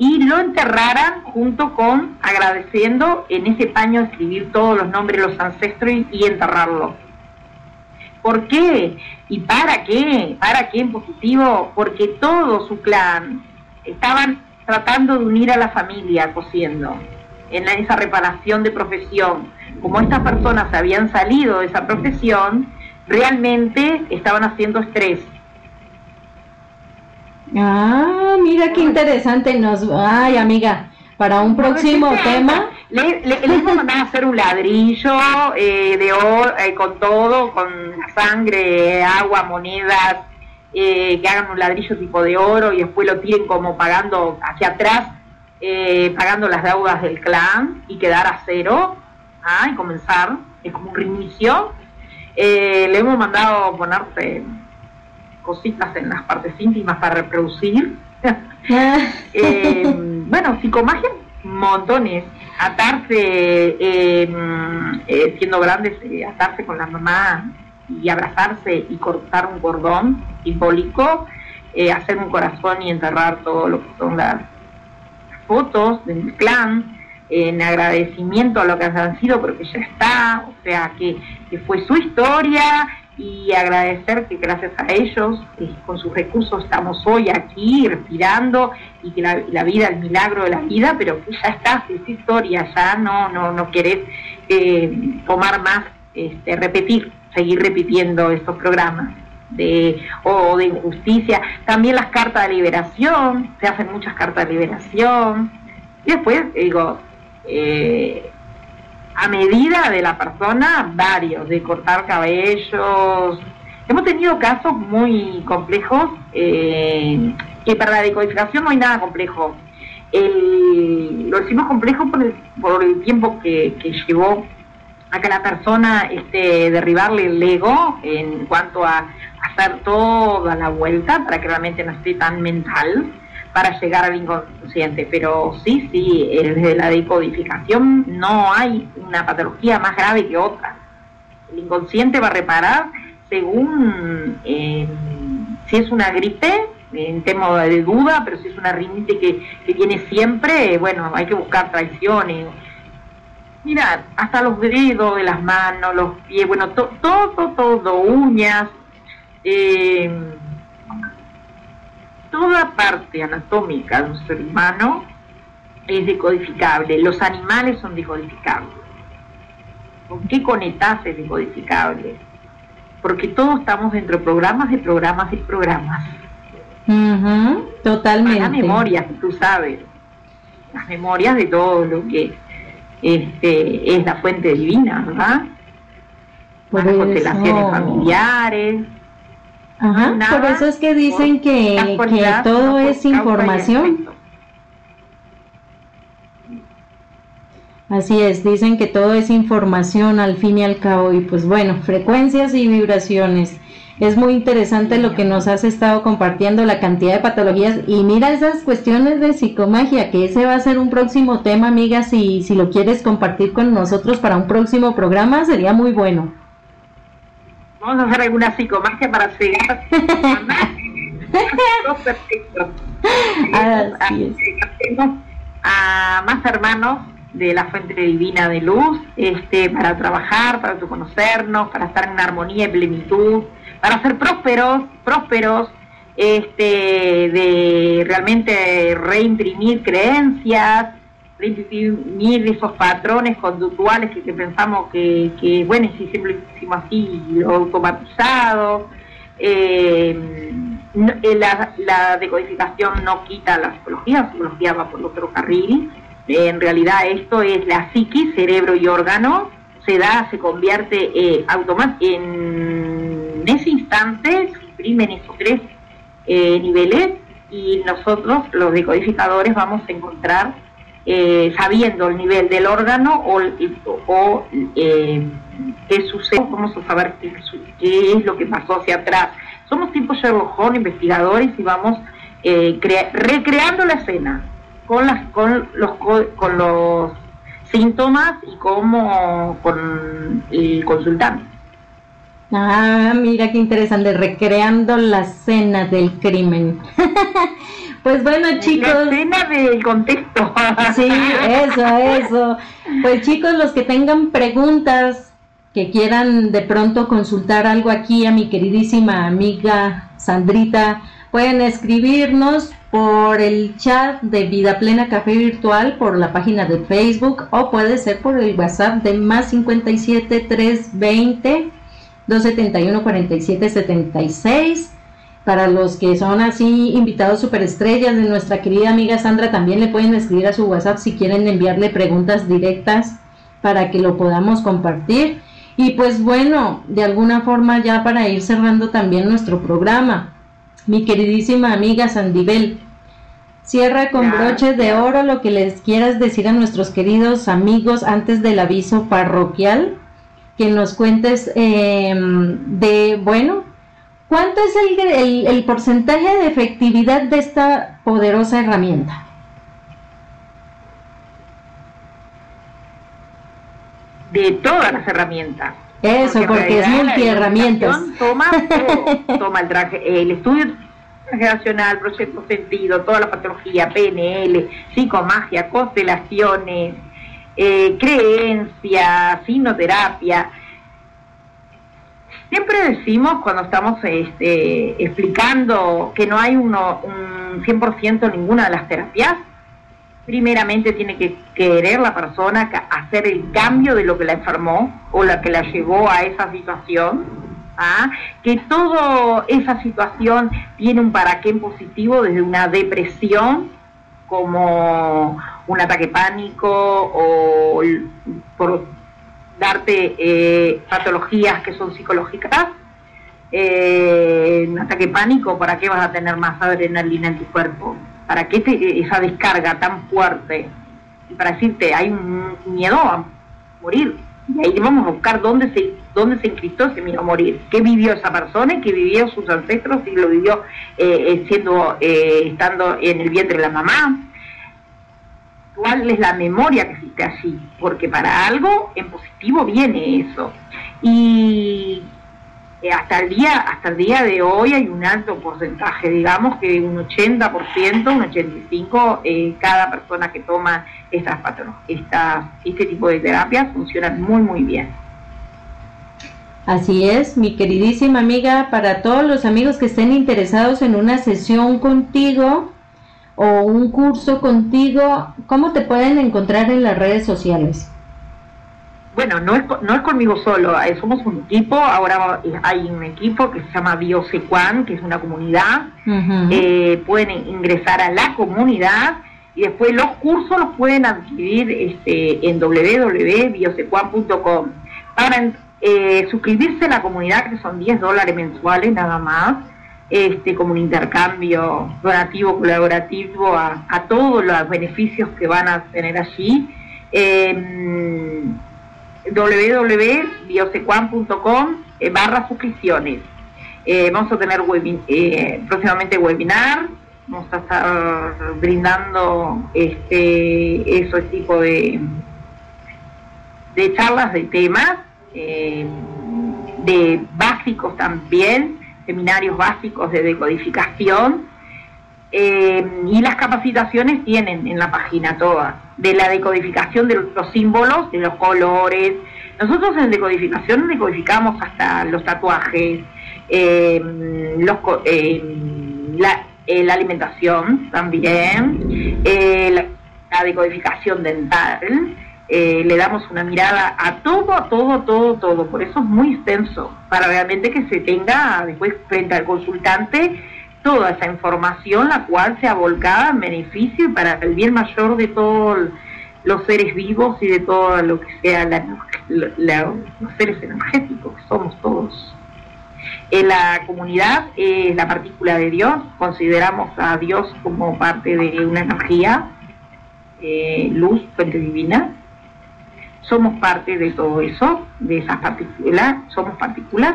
y lo enterraran junto con agradeciendo en ese paño escribir todos los nombres de los ancestros y, enterrarlo. ¿Por qué? ¿Y para qué? ¿Para qué en positivo? Porque todo su clan estaban tratando de unir a la familia cosiendo en esa reparación de profesión. Como estas personas habían salido de esa profesión, realmente estaban haciendo estrés Ah, mira qué interesante. Nos, ay, amiga, para un próximo tema. Le, le, hemos mandado a hacer un ladrillo eh, de oro eh, con todo, con sangre, agua, monedas, eh, que hagan un ladrillo tipo de oro y después lo tiren como pagando hacia atrás, pagando las deudas del clan y quedar a cero ah, y comenzar. Es como un reinicio. le hemos mandado ponerse cositas en las partes íntimas para reproducir. eh, bueno, psicomagia, montones. Atarse, em, eh, siendo grandes, eh, atarse con la mamá y abrazarse y cortar un cordón simbólico, eh, hacer un corazón y enterrar todo lo que son las fotos del clan, en agradecimiento a lo que han sido, porque ya está, o sea, que, que fue su historia y agradecer que gracias a ellos, con sus recursos, estamos hoy aquí respirando y que la, vida, el milagro de la vida, pero ya está, es historia, ya no, no, no querés eh, tomar más, este, repetir, seguir repitiendo estos programas de o de injusticia, también las cartas de liberación, se hacen muchas cartas de liberación, y después digo, eh, a medida de la persona, varios, de cortar cabellos. Hemos tenido casos muy complejos, eh, que para la decodificación no hay nada complejo. lo hicimos complejo por el, por el tiempo que, llevó a que la persona este, derribarle el ego en cuanto a hacer toda la vuelta para que realmente no esté tan mental para llegar al inconsciente. Pero sí, sí, desde la decodificación no hay una patología más grave que otra. El inconsciente va a reparar según eh, si es una gripe, en tema de duda, pero si es una rinite que, que viene siempre, bueno, hay que buscar traiciones. Mira, hasta los dedos de las manos, los pies, bueno, todo, todo, uñas. Eh, toda parte anatómica de un ser humano es decodificable. Los animales son decodificables. ¿Con qué conectas es decodificable? Porque todos estamos dentro de programas de programas y programas. totalmente. Las memorias, tú sabes. Las memorias de todo lo que este, es la fuente divina, ¿verdad? Las constelaciones familiares Ajá, por eso es que dicen que, todo es información. Así es, dicen que todo es información al fin y al cabo y pues bueno, frecuencias y vibraciones. Es muy interesante lo que nos has estado compartiendo, la cantidad de patologías y mira esas cuestiones de psicomagia, que ese va a ser un próximo tema, amiga, si, si lo quieres compartir con nosotros para un próximo programa, sería muy bueno. Vamos a hacer alguna psicomagia para llegar a más hermanos de la fuente divina de luz, este, para trabajar, para conocernos, para estar en armonía y plenitud, para ser prósperos, prósperos, este, de realmente reimprimir creencias, reimprimir esos patrones conductuales que, pensamos que, que, bueno, si siempre lo hicimos así, lo automatizado. Eh, eh, la, decodificación no quita la psicología, la psicología va por otro carril. en realidad esto es la psiquis, cerebro y órgano, se da, se convierte eh, en ese instante, se imprimen esos tres eh, niveles y nosotros, los decodificadores, vamos a encontrar eh, sabiendo el nivel del órgano o, o eh, qué sucede, vamos a saber qué, es lo que pasó hacia atrás. Somos tipo Sherlock Holmes, investigadores, y vamos eh, recreando la escena con, las, con, los, con los síntomas y como con el consultante. Ah, mira qué interesante, recreando la escena del crimen. Pues bueno, chicos. La del contexto. Sí, eso, eso. Pues chicos, los que tengan preguntas, que quieran de pronto consultar algo aquí a mi queridísima amiga Sandrita, pueden escribirnos por el chat de Vida Plena Café Virtual, por la página de Facebook, o puede ser por el WhatsApp de más 57 320 271 47 76 para los que son así invitados superestrellas de nuestra querida amiga Sandra, también le pueden escribir a su WhatsApp si quieren enviarle preguntas directas para que lo podamos compartir. Y pues bueno, de alguna forma ya para ir cerrando también nuestro programa, mi queridísima amiga Sandibel, cierra con broches de oro lo que les quieras decir a nuestros queridos amigos antes del aviso parroquial, que nos cuentes eh, de, bueno, ¿Cuánto es el, el, porcentaje de efectividad de esta poderosa herramienta? De todas las herramientas. Eso, porque, es multiherramientas. Toma toma el traje, el estudio generacional, proyecto sentido, toda la patología, PNL, psicomagia, constelaciones, eh, creencias, sinoterapia, Siempre decimos cuando estamos este, explicando que no hay uno, un 100% ninguna de las terapias, primeramente tiene que querer la persona hacer el cambio de lo que la enfermó o la que la llevó a esa situación, ¿ah? que toda esa situación tiene un para qué positivo desde una depresión como un ataque pánico o por darte eh, patologías que son psicológicas, eh, un ataque pánico, ¿para qué vas a tener más adrenalina en tu cuerpo? ¿Para qué esa descarga tan fuerte? Y para decirte, hay un miedo a morir. Y ahí vamos a buscar dónde se, dónde se ese miedo a morir. ¿Qué vivió esa persona y qué vivió sus ancestros y lo vivió eh, siendo, estando en el vientre de la mamá? Cuál es la memoria que existe allí, porque para algo en positivo viene eso. Y eh, hasta el día hasta el día de hoy hay un alto porcentaje, digamos que un 80%, un 85%, eh, cada persona que toma estas estas, este tipo de terapias funcionan muy, muy bien. Así es, mi queridísima amiga, para todos los amigos que estén interesados en una sesión contigo, o un curso contigo, ¿cómo te pueden encontrar en las redes sociales? Bueno, no es, no es conmigo solo, eh, somos un equipo, ahora hay un equipo que se llama Biosecuan, que es una comunidad, eh, pueden ingresar a la comunidad y después los cursos los pueden adquirir este, en www.biosecuan.com. Para eh, suscribirse a la comunidad, que son 10 dólares mensuales nada más, este, como un intercambio donativo, colaborativo a, todos los beneficios que van a tener allí. Eh, www.biosecuan.com eh, barra suscripciones. Eh, vamos a tener eh, próximamente webinar, vamos a estar brindando este ese tipo de, de charlas de temas, de básicos también, seminarios básicos de decodificación eh, y las capacitaciones tienen en la página todas, de la decodificación de los símbolos, de los colores. Nosotros en decodificación decodificamos hasta los tatuajes, eh, eh, la, alimentación también, la decodificación dental. Eh, le damos una mirada a todo, a todo, todo, todo. Por eso es muy extenso, para realmente que se tenga después frente al consultante toda esa información, la cual sea volcada en beneficio y para el bien mayor de todos los seres vivos y de todo lo que sea los seres energéticos que somos todos. En la comunidad es la partícula de Dios, consideramos a Dios como parte de una energía, eh, luz, fuente divina, somos parte de todo eso, de esas partículas, somos partículas,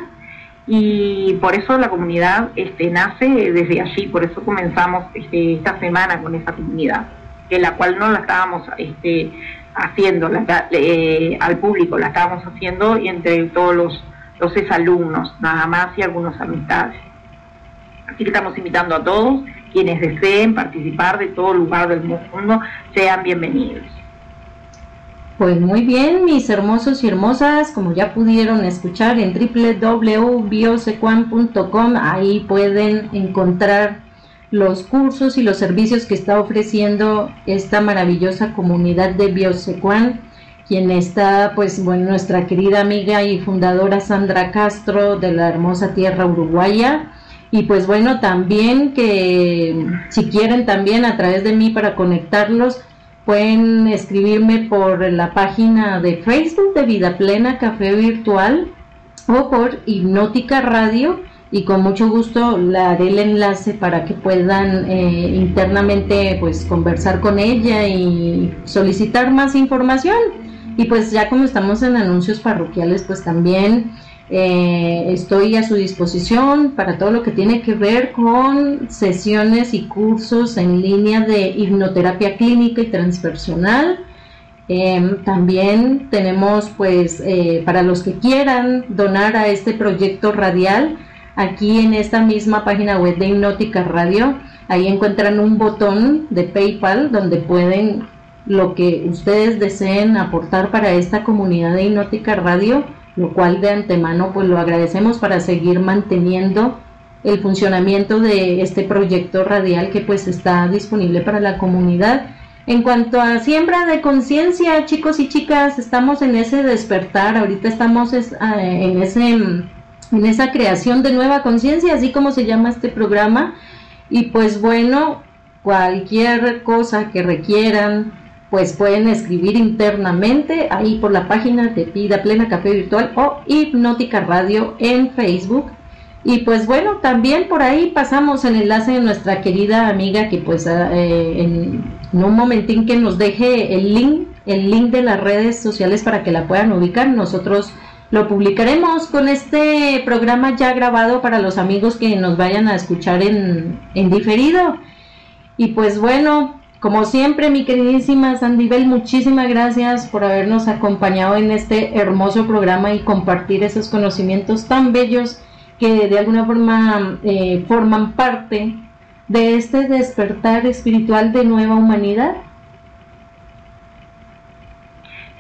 y por eso la comunidad este, nace desde allí, por eso comenzamos este, esta semana con esa comunidad, que la cual no la estábamos este, haciendo eh, al público, la estábamos haciendo entre todos los, los exalumnos, nada más y algunos amistades. Así que estamos invitando a todos quienes deseen participar de todo lugar del mundo, sean bienvenidos. Pues muy bien, mis hermosos y hermosas, como ya pudieron escuchar en www.biosecuan.com, ahí pueden encontrar los cursos y los servicios que está ofreciendo esta maravillosa comunidad de Biosecuan, quien está, pues, bueno, nuestra querida amiga y fundadora Sandra Castro de la hermosa tierra uruguaya. Y pues bueno, también que si quieren también a través de mí para conectarlos, Pueden escribirme por la página de Facebook de Vida Plena Café Virtual o por Hipnótica Radio y con mucho gusto le haré el enlace para que puedan eh, internamente pues conversar con ella y solicitar más información. Y pues ya como estamos en anuncios parroquiales pues también eh, estoy a su disposición para todo lo que tiene que ver con sesiones y cursos en línea de hipnoterapia clínica y transpersonal. Em, también tenemos, pues, eh, para los que quieran donar a este proyecto radial, aquí en esta misma página web de Hipnótica Radio, ahí encuentran un botón de PayPal donde pueden lo que ustedes deseen aportar para esta comunidad de Hipnótica Radio lo cual de antemano pues lo agradecemos para seguir manteniendo el funcionamiento de este proyecto radial que pues está disponible para la comunidad. En cuanto a siembra de conciencia, chicos y chicas, estamos en ese despertar, ahorita estamos ah, en ese en esa creación de nueva conciencia, así como se llama este programa. Y pues bueno, cualquier cosa que requieran, pues pueden escribir internamente ahí por la página de Vida Plena Café Virtual o Hipnótica Radio en Facebook. Y pues bueno, también por ahí pasamos el enlace de nuestra querida amiga que pues ah, eh, en, un momentín que nos deje el link, el link de las redes sociales para que la puedan ubicar. Nosotros lo publicaremos con este programa ya grabado para los amigos que nos vayan a escuchar en, en diferido. Y pues bueno, como siempre, mi queridísima Sandibel, muchísimas gracias por habernos acompañado en este hermoso programa y compartir esos conocimientos tan bellos que de alguna forma eh, forman parte de este despertar espiritual de nueva humanidad.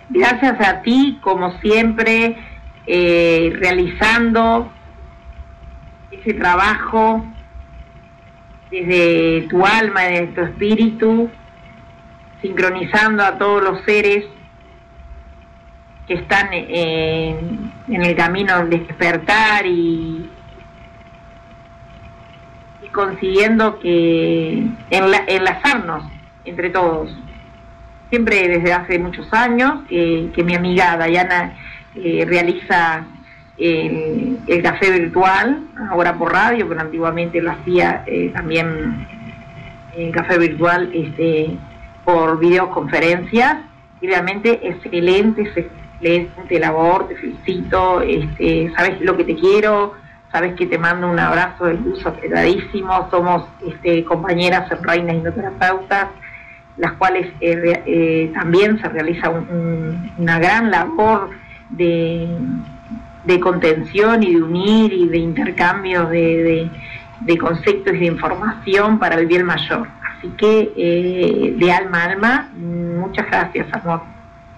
Gracias a ti, como siempre, eh, realizando ese trabajo desde tu alma, desde tu espíritu, sincronizando a todos los seres que están en, el camino del despertar y, consiguiendo que enlazarnos entre todos. Siempre desde hace muchos años que, que mi amiga Dayana eh, realiza el, café virtual, ahora por radio, pero antiguamente lo hacía eh, también el café virtual este, por videoconferencias. Y realmente excelente, excelente labor, te felicito, este, sabes lo que te quiero, sabes que te mando un abrazo de luz apretadísimo, somos este, compañeras en Reinas Indoterapeutas, las cuales eh, también se realiza una gran labor de, contención y de unir y de intercambio de, conceptos y de información para el bien mayor. Así que eh, de alma a alma, muchas gracias, amor.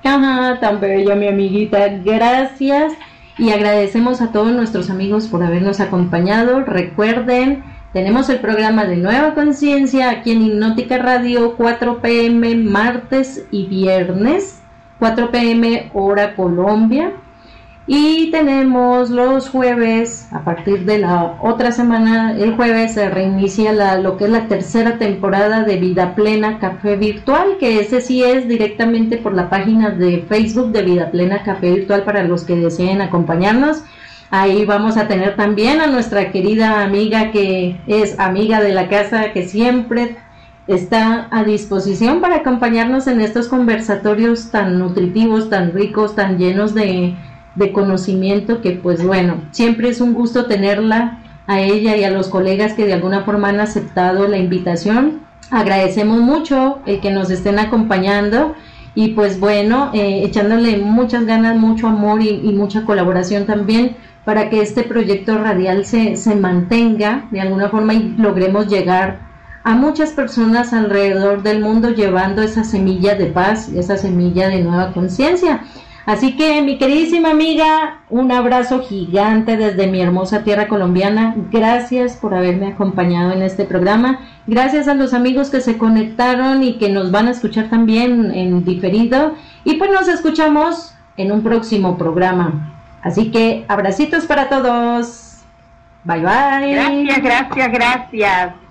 Ajá, tan bella mi amiguita, gracias y agradecemos a todos nuestros amigos por habernos acompañado. Recuerden, tenemos el programa de Nueva Conciencia aquí en Hipnótica Radio 4 pm martes y viernes 4 pm hora Colombia. Y tenemos los jueves, a partir de la otra semana, el jueves se reinicia lo que es la tercera temporada de Vida Plena Café Virtual, que ese sí es directamente por la página de Facebook de Vida Plena Café Virtual para los que deseen acompañarnos. Ahí vamos a tener también a nuestra querida amiga que es amiga de la casa, que siempre está a disposición para acompañarnos en estos conversatorios tan nutritivos, tan ricos, tan llenos de, conocimiento que pues bueno, siempre es un gusto tenerla a ella y a los colegas que de alguna forma han aceptado la invitación. Agradecemos mucho el que nos estén acompañando y pues bueno, eh, echándole muchas ganas, mucho amor y, mucha colaboración también para que este proyecto radial se, se mantenga de alguna forma y logremos llegar a muchas personas alrededor del mundo llevando esa semilla de paz, esa semilla de nueva conciencia. Así que mi queridísima amiga, un abrazo gigante desde mi hermosa tierra colombiana. Gracias por haberme acompañado en este programa. Gracias a los amigos que se conectaron y que nos van a escuchar también en diferido. Y pues nos escuchamos en un próximo programa. Así que abracitos para todos. Bye bye. Gracias, gracias, gracias.